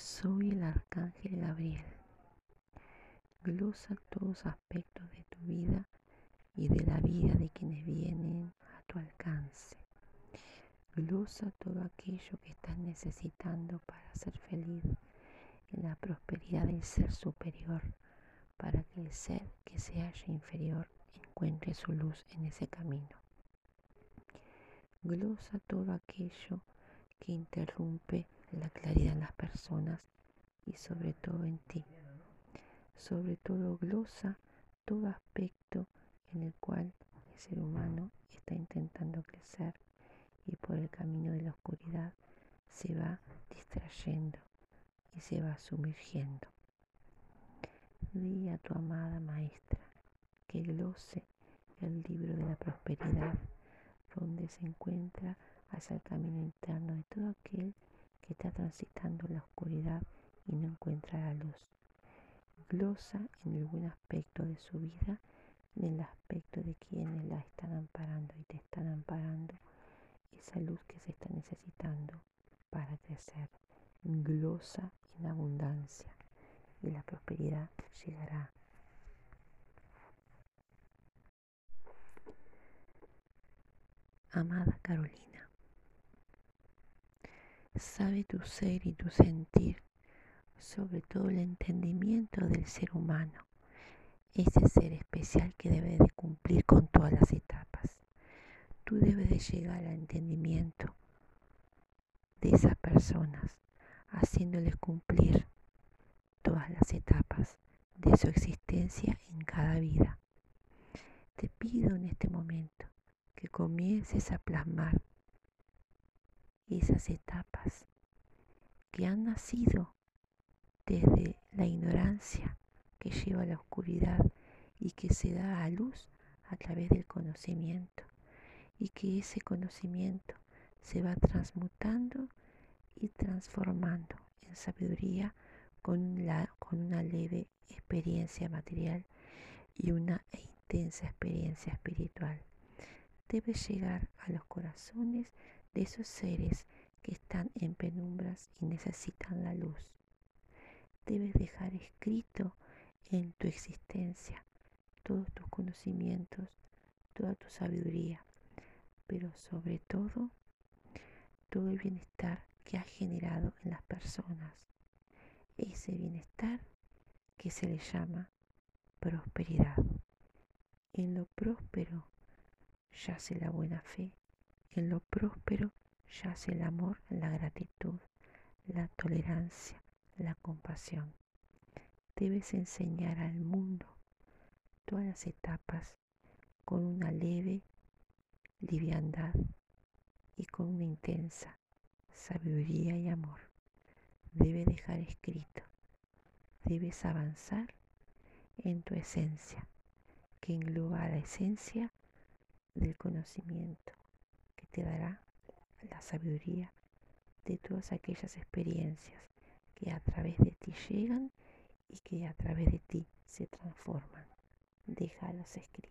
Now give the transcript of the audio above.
Soy el arcángel Gabriel. Glosa todos aspectos de tu vida y de la vida de quienes vienen a tu alcance. Glosa todo aquello que estás necesitando para ser feliz en la prosperidad del ser superior, para que el ser que se halla inferior encuentre su luz en ese camino. Glosa todo aquello que interrumpe la claridad en las personas y sobre todo en ti. Sobre todo glosa todo aspecto en el cual el ser humano está intentando crecer y por el camino de la oscuridad se va distrayendo y se va sumergiendo. Di a tu amada maestra que glose el libro de la prosperidad donde se encuentra hacia el camino interno de todo aquel está transitando la oscuridad y no encuentra la luz. Glosa en el buen aspecto de su vida, en el aspecto de quienes la están amparando y te están amparando, esa luz que se está necesitando para crecer. Glosa en abundancia y la prosperidad llegará. Amada Carolina, sabe tu ser y tu sentir, sobre todo el entendimiento del ser humano, ese ser especial que debe de cumplir con todas las etapas. Tú debes de llegar al entendimiento de esas personas, haciéndoles cumplir todas las etapas de su existencia en cada vida. Te pido en este momento que comiences a plasmar esas etapas que han nacido desde la ignorancia que lleva a la oscuridad y que se da a luz a través del conocimiento y que ese conocimiento se va transmutando y transformando en sabiduría con, la, con una leve experiencia material y una intensa experiencia espiritual. Debe llegar a los corazones de esos seres que están en penumbras y necesitan la luz. Debes dejar escrito en tu existencia todos tus conocimientos, toda tu sabiduría, pero sobre todo todo el bienestar que has generado en las personas. Ese bienestar que se le llama prosperidad. En lo próspero yace la buena fe, en lo próspero yace el amor, la gratitud, la tolerancia, la compasión. Debes enseñar al mundo todas las etapas con una leve liviandad y con una intensa sabiduría y amor. Debes dejar escrito, debes avanzar en tu esencia, que engloba la esencia del conocimiento te dará la sabiduría de todas aquellas experiencias que a través de ti llegan y que a través de ti se transforman. Déjalos escritos.